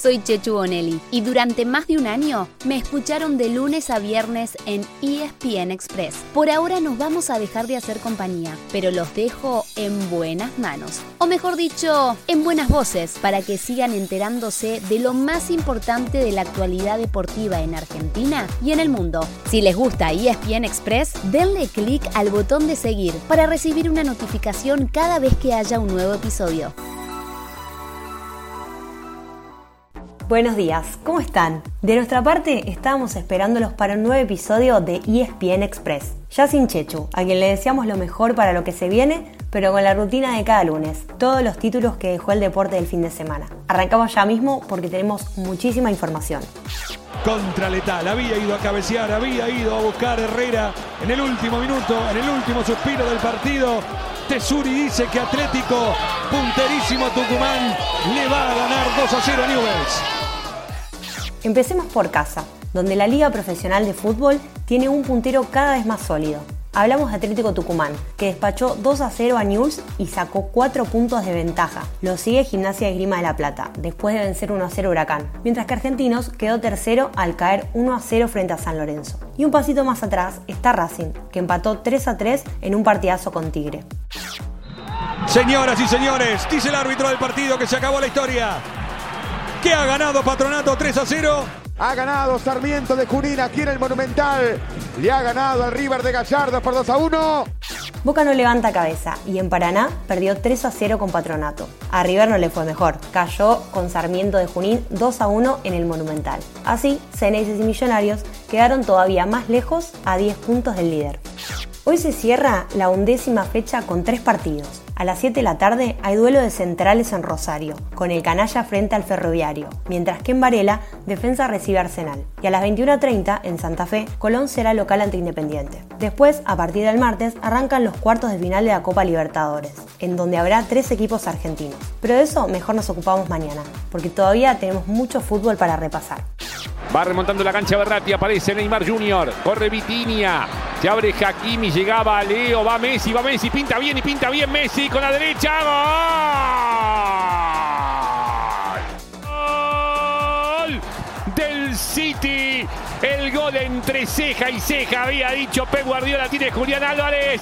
Soy Chechu Bonelli y durante más de un año me escucharon de lunes a viernes en ESPN Express. Por ahora nos vamos a dejar de hacer compañía, pero los dejo en buenas manos. O mejor dicho, en buenas voces para que sigan enterándose de lo más importante de la actualidad deportiva en Argentina y en el mundo. Si les gusta ESPN Express, denle clic al botón de seguir para recibir una notificación cada vez que haya un nuevo episodio. Buenos días, ¿cómo están? De nuestra parte, estábamos esperándolos para un nuevo episodio de ESPN Express. Ya sin Chechu, a quien le deseamos lo mejor para lo que se viene, pero con la rutina de cada lunes, todos los títulos que dejó el deporte del fin de semana. Arrancamos ya mismo porque tenemos muchísima información. Contra letal, había ido a cabecear, había ido a buscar Herrera en el último minuto, en el último suspiro del partido. Tesuri dice que Atlético, punterísimo Tucumán, le va a ganar 2 a 0 a Newells. Empecemos por casa, donde la Liga Profesional de Fútbol tiene un puntero cada vez más sólido. Hablamos de Atlético Tucumán, que despachó 2 a 0 a News y sacó 4 puntos de ventaja. Lo sigue Gimnasia de Grima de la Plata, después de vencer 1 a 0 Huracán, mientras que Argentinos quedó tercero al caer 1 a 0 frente a San Lorenzo. Y un pasito más atrás está Racing, que empató 3 a 3 en un partidazo con Tigre. Señoras y señores, dice el árbitro del partido que se acabó la historia que ha ganado Patronato 3 a 0. Ha ganado Sarmiento de Junín aquí en el Monumental. Le ha ganado al River de Gallardo por 2 a 1. Boca no levanta cabeza y en Paraná perdió 3 a 0 con Patronato. A River no le fue mejor, cayó con Sarmiento de Junín 2 a 1 en el Monumental. Así, Ceneices y Millonarios quedaron todavía más lejos a 10 puntos del líder. Hoy se cierra la undécima fecha con tres partidos. A las 7 de la tarde hay duelo de centrales en Rosario, con el canalla frente al ferroviario, mientras que en Varela Defensa recibe Arsenal. Y a las 21.30 en Santa Fe, Colón será local ante Independiente. Después, a partir del martes, arrancan los cuartos de final de la Copa Libertadores, en donde habrá tres equipos argentinos. Pero de eso mejor nos ocupamos mañana, porque todavía tenemos mucho fútbol para repasar. Va remontando la cancha Berratti, aparece Neymar Jr., corre Vitinia, se abre Hakimi, llegaba Leo, va Messi, va Messi, pinta bien y pinta bien Messi con la derecha. ¡Gol! Del City. El gol entre ceja y ceja, había dicho Pep Guardiola, tiene Julián Álvarez.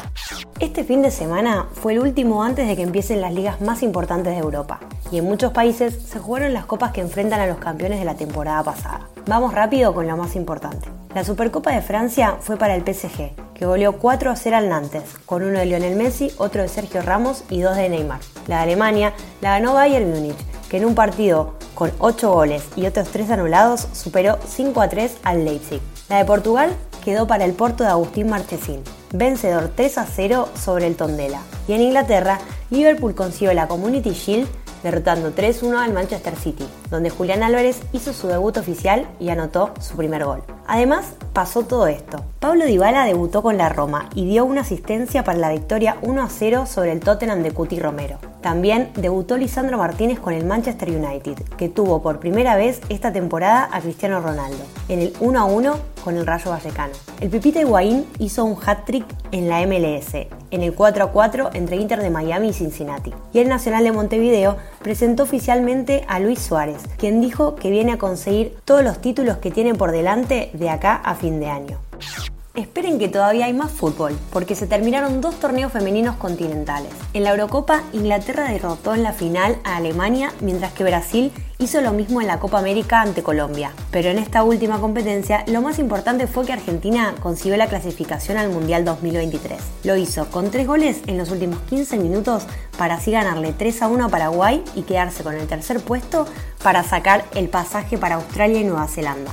Este fin de semana fue el último antes de que empiecen las ligas más importantes de Europa. Y en muchos países se jugaron las copas que enfrentan a los campeones de la temporada pasada. Vamos rápido con lo más importante. La Supercopa de Francia fue para el PSG, que goleó 4 a 0 al Nantes, con uno de Lionel Messi, otro de Sergio Ramos y dos de Neymar. La de Alemania la ganó Bayern Múnich, que en un partido con 8 goles y otros 3 anulados superó 5 a 3 al Leipzig. La de Portugal quedó para el Porto de Agustín Marchesín, vencedor 3 a 0 sobre el Tondela. Y en Inglaterra, Liverpool consiguió la Community Shield derrotando 3-1 al Manchester City, donde Julián Álvarez hizo su debut oficial y anotó su primer gol. Además, pasó todo esto. Pablo Dybala debutó con la Roma y dio una asistencia para la victoria 1-0 sobre el Tottenham de Cuti Romero. También debutó Lisandro Martínez con el Manchester United, que tuvo por primera vez esta temporada a Cristiano Ronaldo, en el 1-1 con el Rayo Vallecano. El Pipita Higuaín hizo un hat-trick en la MLS, en el 4-4 entre Inter de Miami y Cincinnati. Y el Nacional de Montevideo presentó oficialmente a Luis Suárez, quien dijo que viene a conseguir todos los títulos que tiene por delante de acá a fin de año. Esperen que todavía hay más fútbol, porque se terminaron dos torneos femeninos continentales. En la Eurocopa, Inglaterra derrotó en la final a Alemania, mientras que Brasil hizo lo mismo en la Copa América ante Colombia. Pero en esta última competencia, lo más importante fue que Argentina consiguió la clasificación al Mundial 2023. Lo hizo con tres goles en los últimos 15 minutos para así ganarle 3 a 1 a Paraguay y quedarse con el tercer puesto para sacar el pasaje para Australia y Nueva Zelanda.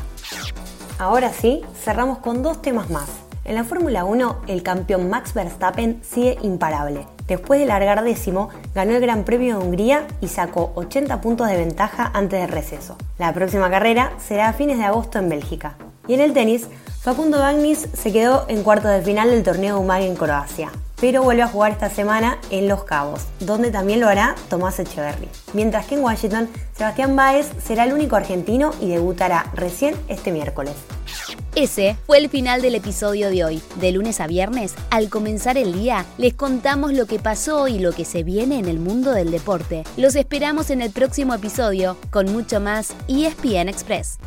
Ahora sí, cerramos con dos temas más. En la Fórmula 1, el campeón Max Verstappen sigue imparable. Después de largar décimo, ganó el Gran Premio de Hungría y sacó 80 puntos de ventaja antes del receso. La próxima carrera será a fines de agosto en Bélgica. Y en el tenis, Facundo Bagnis se quedó en cuartos de final del torneo UMAG en Croacia. pero vuelve a jugar esta semana en Los Cabos, donde también lo hará Tomás Echeverry. Mientras que en Washington, Sebastián Báez será el único argentino y debutará recién este miércoles. Ese fue el final del episodio de hoy. De lunes a viernes, al comenzar el día, les contamos lo que pasó y lo que se viene en el mundo del deporte. Los esperamos en el próximo episodio con mucho más ESPN Express.